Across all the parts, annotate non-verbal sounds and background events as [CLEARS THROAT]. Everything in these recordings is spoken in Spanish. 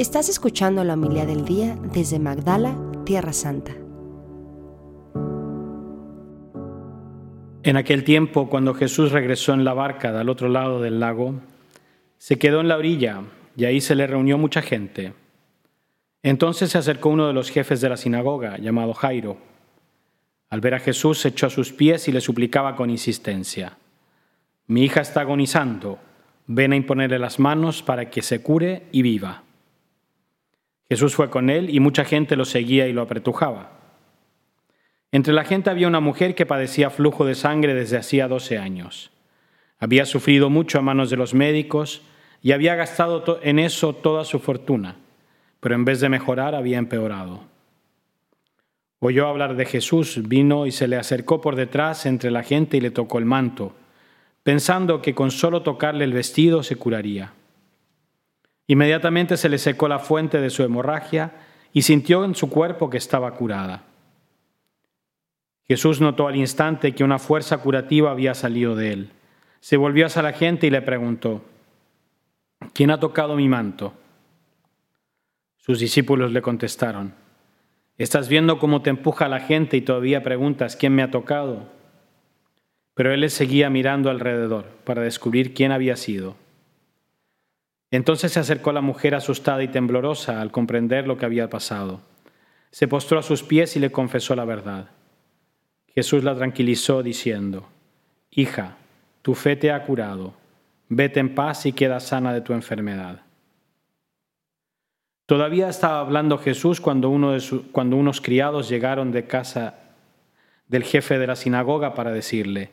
Estás escuchando la humildad del día desde Magdala, Tierra Santa. En aquel tiempo, cuando Jesús regresó en la barca del otro lado del lago, se quedó en la orilla y ahí se le reunió mucha gente. Entonces se acercó uno de los jefes de la sinagoga, llamado Jairo. Al ver a Jesús, se echó a sus pies y le suplicaba con insistencia, Mi hija está agonizando, ven a imponerle las manos para que se cure y viva. Jesús fue con él y mucha gente lo seguía y lo apretujaba. Entre la gente había una mujer que padecía flujo de sangre desde hacía doce años. Había sufrido mucho a manos de los médicos y había gastado en eso toda su fortuna, pero en vez de mejorar había empeorado. Oyó hablar de Jesús, vino y se le acercó por detrás entre la gente y le tocó el manto, pensando que con solo tocarle el vestido se curaría. Inmediatamente se le secó la fuente de su hemorragia y sintió en su cuerpo que estaba curada. Jesús notó al instante que una fuerza curativa había salido de él. Se volvió hacia la gente y le preguntó, ¿quién ha tocado mi manto? Sus discípulos le contestaron, ¿estás viendo cómo te empuja la gente y todavía preguntas quién me ha tocado? Pero él le seguía mirando alrededor para descubrir quién había sido. Entonces se acercó la mujer asustada y temblorosa al comprender lo que había pasado. Se postró a sus pies y le confesó la verdad. Jesús la tranquilizó diciendo, Hija, tu fe te ha curado, vete en paz y queda sana de tu enfermedad. Todavía estaba hablando Jesús cuando, uno de cuando unos criados llegaron de casa del jefe de la sinagoga para decirle,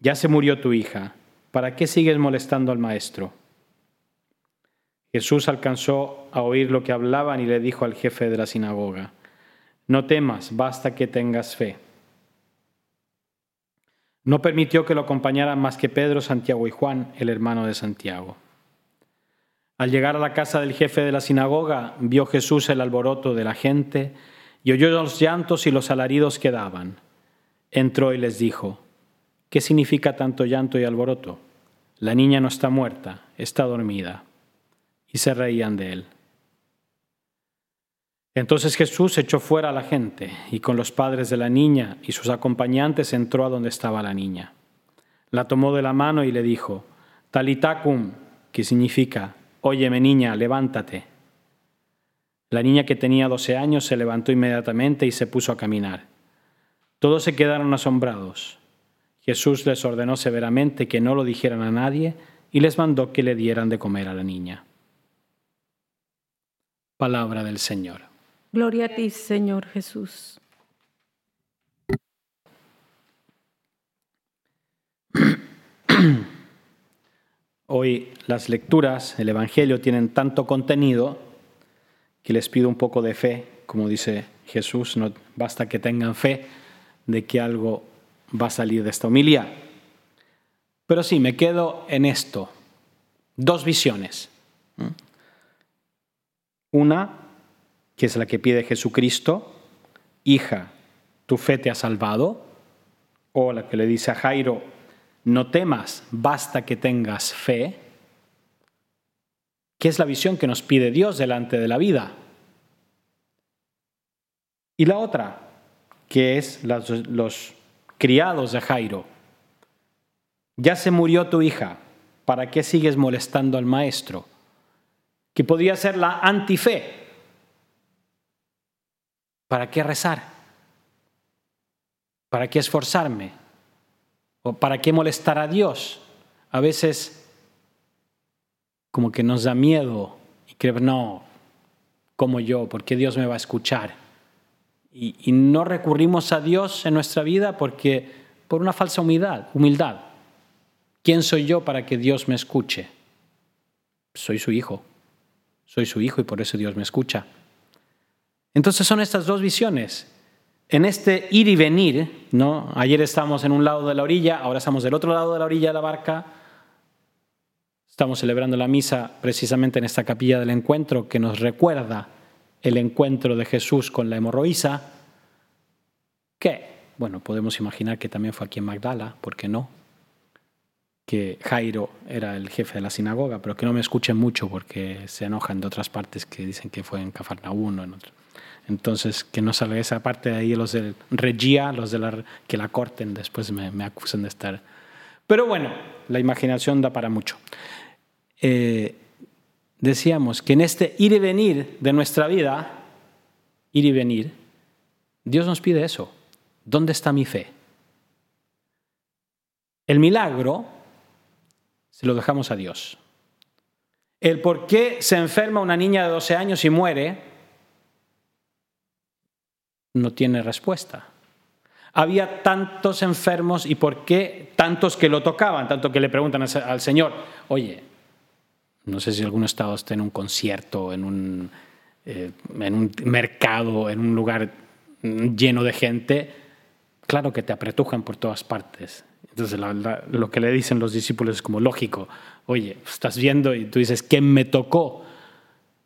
Ya se murió tu hija, ¿para qué sigues molestando al maestro? Jesús alcanzó a oír lo que hablaban y le dijo al jefe de la sinagoga, No temas, basta que tengas fe. No permitió que lo acompañaran más que Pedro, Santiago y Juan, el hermano de Santiago. Al llegar a la casa del jefe de la sinagoga, vio Jesús el alboroto de la gente y oyó los llantos y los alaridos que daban. Entró y les dijo, ¿qué significa tanto llanto y alboroto? La niña no está muerta, está dormida y se reían de él. Entonces Jesús echó fuera a la gente y con los padres de la niña y sus acompañantes entró a donde estaba la niña. La tomó de la mano y le dijo, Talitacum, que significa, Óyeme niña, levántate. La niña que tenía doce años se levantó inmediatamente y se puso a caminar. Todos se quedaron asombrados. Jesús les ordenó severamente que no lo dijeran a nadie y les mandó que le dieran de comer a la niña. Palabra del Señor. Gloria a ti, Señor Jesús. [CLEARS THROAT] Hoy las lecturas, el Evangelio, tienen tanto contenido que les pido un poco de fe, como dice Jesús, no basta que tengan fe de que algo va a salir de esta homilía. Pero sí, me quedo en esto. Dos visiones. Una, que es la que pide Jesucristo, hija, tu fe te ha salvado. O la que le dice a Jairo, no temas, basta que tengas fe. ¿Qué es la visión que nos pide Dios delante de la vida? Y la otra, que es los criados de Jairo. Ya se murió tu hija, ¿para qué sigues molestando al maestro? Que podría ser la antife. ¿Para qué rezar? ¿Para qué esforzarme? ¿O para qué molestar a Dios? A veces como que nos da miedo y creer, no, como yo, ¿por qué Dios me va a escuchar? Y, y, no recurrimos a Dios en nuestra vida porque por una falsa humildad, humildad. ¿Quién soy yo para que Dios me escuche? Soy su hijo soy su hijo y por eso Dios me escucha. Entonces son estas dos visiones. En este ir y venir, ¿no? Ayer estamos en un lado de la orilla, ahora estamos del otro lado de la orilla de la barca. Estamos celebrando la misa precisamente en esta capilla del encuentro que nos recuerda el encuentro de Jesús con la hemorroísa, que, bueno, podemos imaginar que también fue aquí en Magdala, ¿por qué no? Que Jairo era el jefe de la sinagoga, pero que no me escuchen mucho porque se enojan de otras partes que dicen que fue en Cafarnaúm o en otro. Entonces, que no salga esa parte de ahí, los del Regia, los de la, que la corten, después me, me acusan de estar. Pero bueno, la imaginación da para mucho. Eh, decíamos que en este ir y venir de nuestra vida, ir y venir, Dios nos pide eso. ¿Dónde está mi fe? El milagro se lo dejamos a Dios. El por qué se enferma una niña de 12 años y muere no tiene respuesta. Había tantos enfermos y por qué tantos que lo tocaban, tanto que le preguntan al Señor, oye, no sé si algún estado está en un concierto, en un, eh, en un mercado, en un lugar lleno de gente, claro que te apretujan por todas partes. Lo que le dicen los discípulos es como lógico, oye, estás viendo y tú dices, ¿quién me tocó?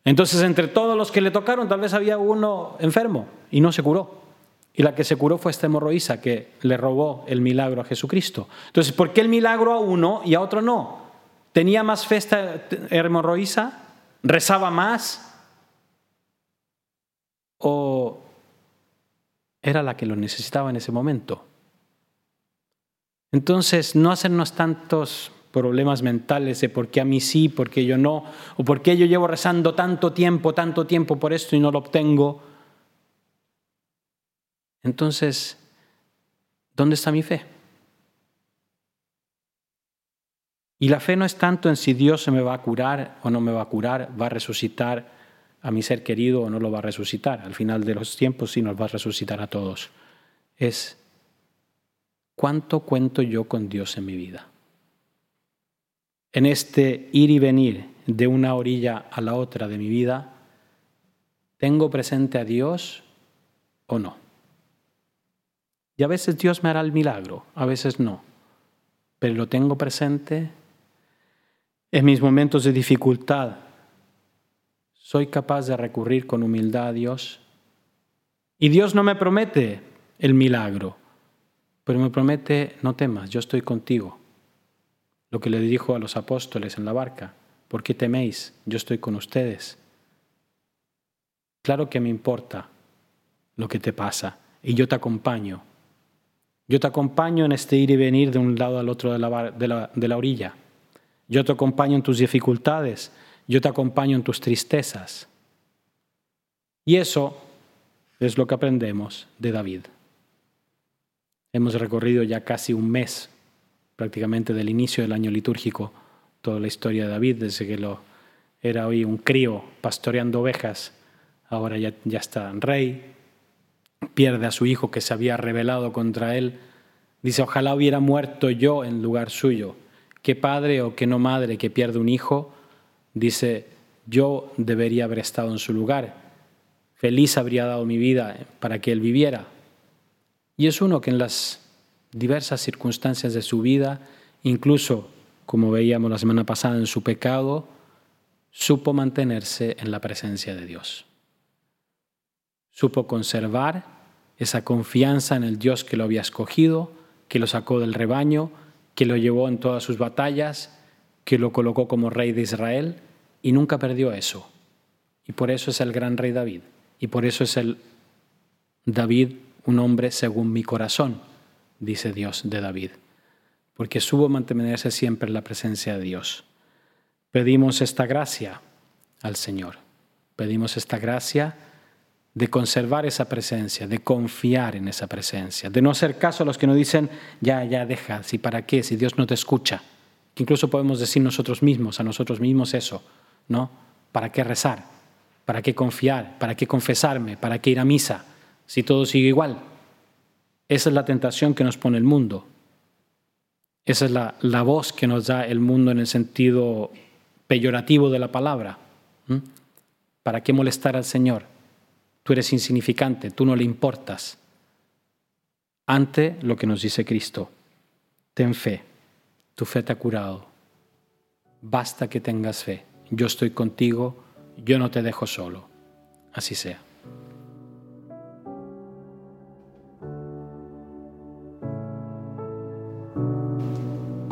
Entonces, entre todos los que le tocaron, tal vez había uno enfermo y no se curó. Y la que se curó fue esta hemorroísa que le robó el milagro a Jesucristo. Entonces, ¿por qué el milagro a uno y a otro no? ¿Tenía más fe esta? ¿Rezaba más? ¿O era la que lo necesitaba en ese momento? Entonces, no hacernos tantos problemas mentales de por qué a mí sí, por qué yo no, o por qué yo llevo rezando tanto tiempo, tanto tiempo por esto y no lo obtengo. Entonces, ¿dónde está mi fe? Y la fe no es tanto en si Dios se me va a curar o no me va a curar, va a resucitar a mi ser querido o no lo va a resucitar. Al final de los tiempos sí nos va a resucitar a todos. Es cuánto cuento yo con Dios en mi vida en este ir y venir de una orilla a la otra de mi vida, ¿tengo presente a Dios o no? Y a veces Dios me hará el milagro, a veces no, pero lo tengo presente en mis momentos de dificultad. Soy capaz de recurrir con humildad a Dios. Y Dios no me promete el milagro, pero me promete, no temas, yo estoy contigo lo que le dijo a los apóstoles en la barca, ¿por qué teméis? Yo estoy con ustedes. Claro que me importa lo que te pasa y yo te acompaño. Yo te acompaño en este ir y venir de un lado al otro de la, de la, de la orilla. Yo te acompaño en tus dificultades, yo te acompaño en tus tristezas. Y eso es lo que aprendemos de David. Hemos recorrido ya casi un mes prácticamente del inicio del año litúrgico, toda la historia de David, desde que lo, era hoy un crío pastoreando ovejas, ahora ya, está rey, pierde a su hijo que se había rebelado contra él, dice, ojalá hubiera muerto yo en lugar suyo. ¿Qué padre o qué no madre que pierde un hijo? Dice, yo debería haber estado en su lugar. Feliz habría dado mi vida para que él viviera. Y es uno que en las diversas circunstancias de su vida, incluso, como veíamos la semana pasada, en su pecado, supo mantenerse en la presencia de Dios. Supo conservar esa confianza en el Dios que lo había escogido, que lo sacó del rebaño, que lo llevó en todas sus batallas, que lo colocó como rey de Israel y nunca perdió eso. Y por eso es el gran rey David. Y por eso es el David un hombre según mi corazón dice Dios de David, porque supo mantenerse siempre en la presencia de Dios. Pedimos esta gracia al Señor, pedimos esta gracia de conservar esa presencia, de confiar en esa presencia, de no hacer caso a los que nos dicen, ya, ya, deja, si para qué, si Dios no te escucha. Que incluso podemos decir nosotros mismos, a nosotros mismos eso, ¿no? ¿Para qué rezar? ¿Para qué confiar? ¿Para qué confesarme? ¿Para qué ir a misa? Si todo sigue igual. Esa es la tentación que nos pone el mundo. Esa es la, la voz que nos da el mundo en el sentido peyorativo de la palabra. ¿Para qué molestar al Señor? Tú eres insignificante, tú no le importas. Ante lo que nos dice Cristo, ten fe, tu fe te ha curado. Basta que tengas fe. Yo estoy contigo, yo no te dejo solo. Así sea.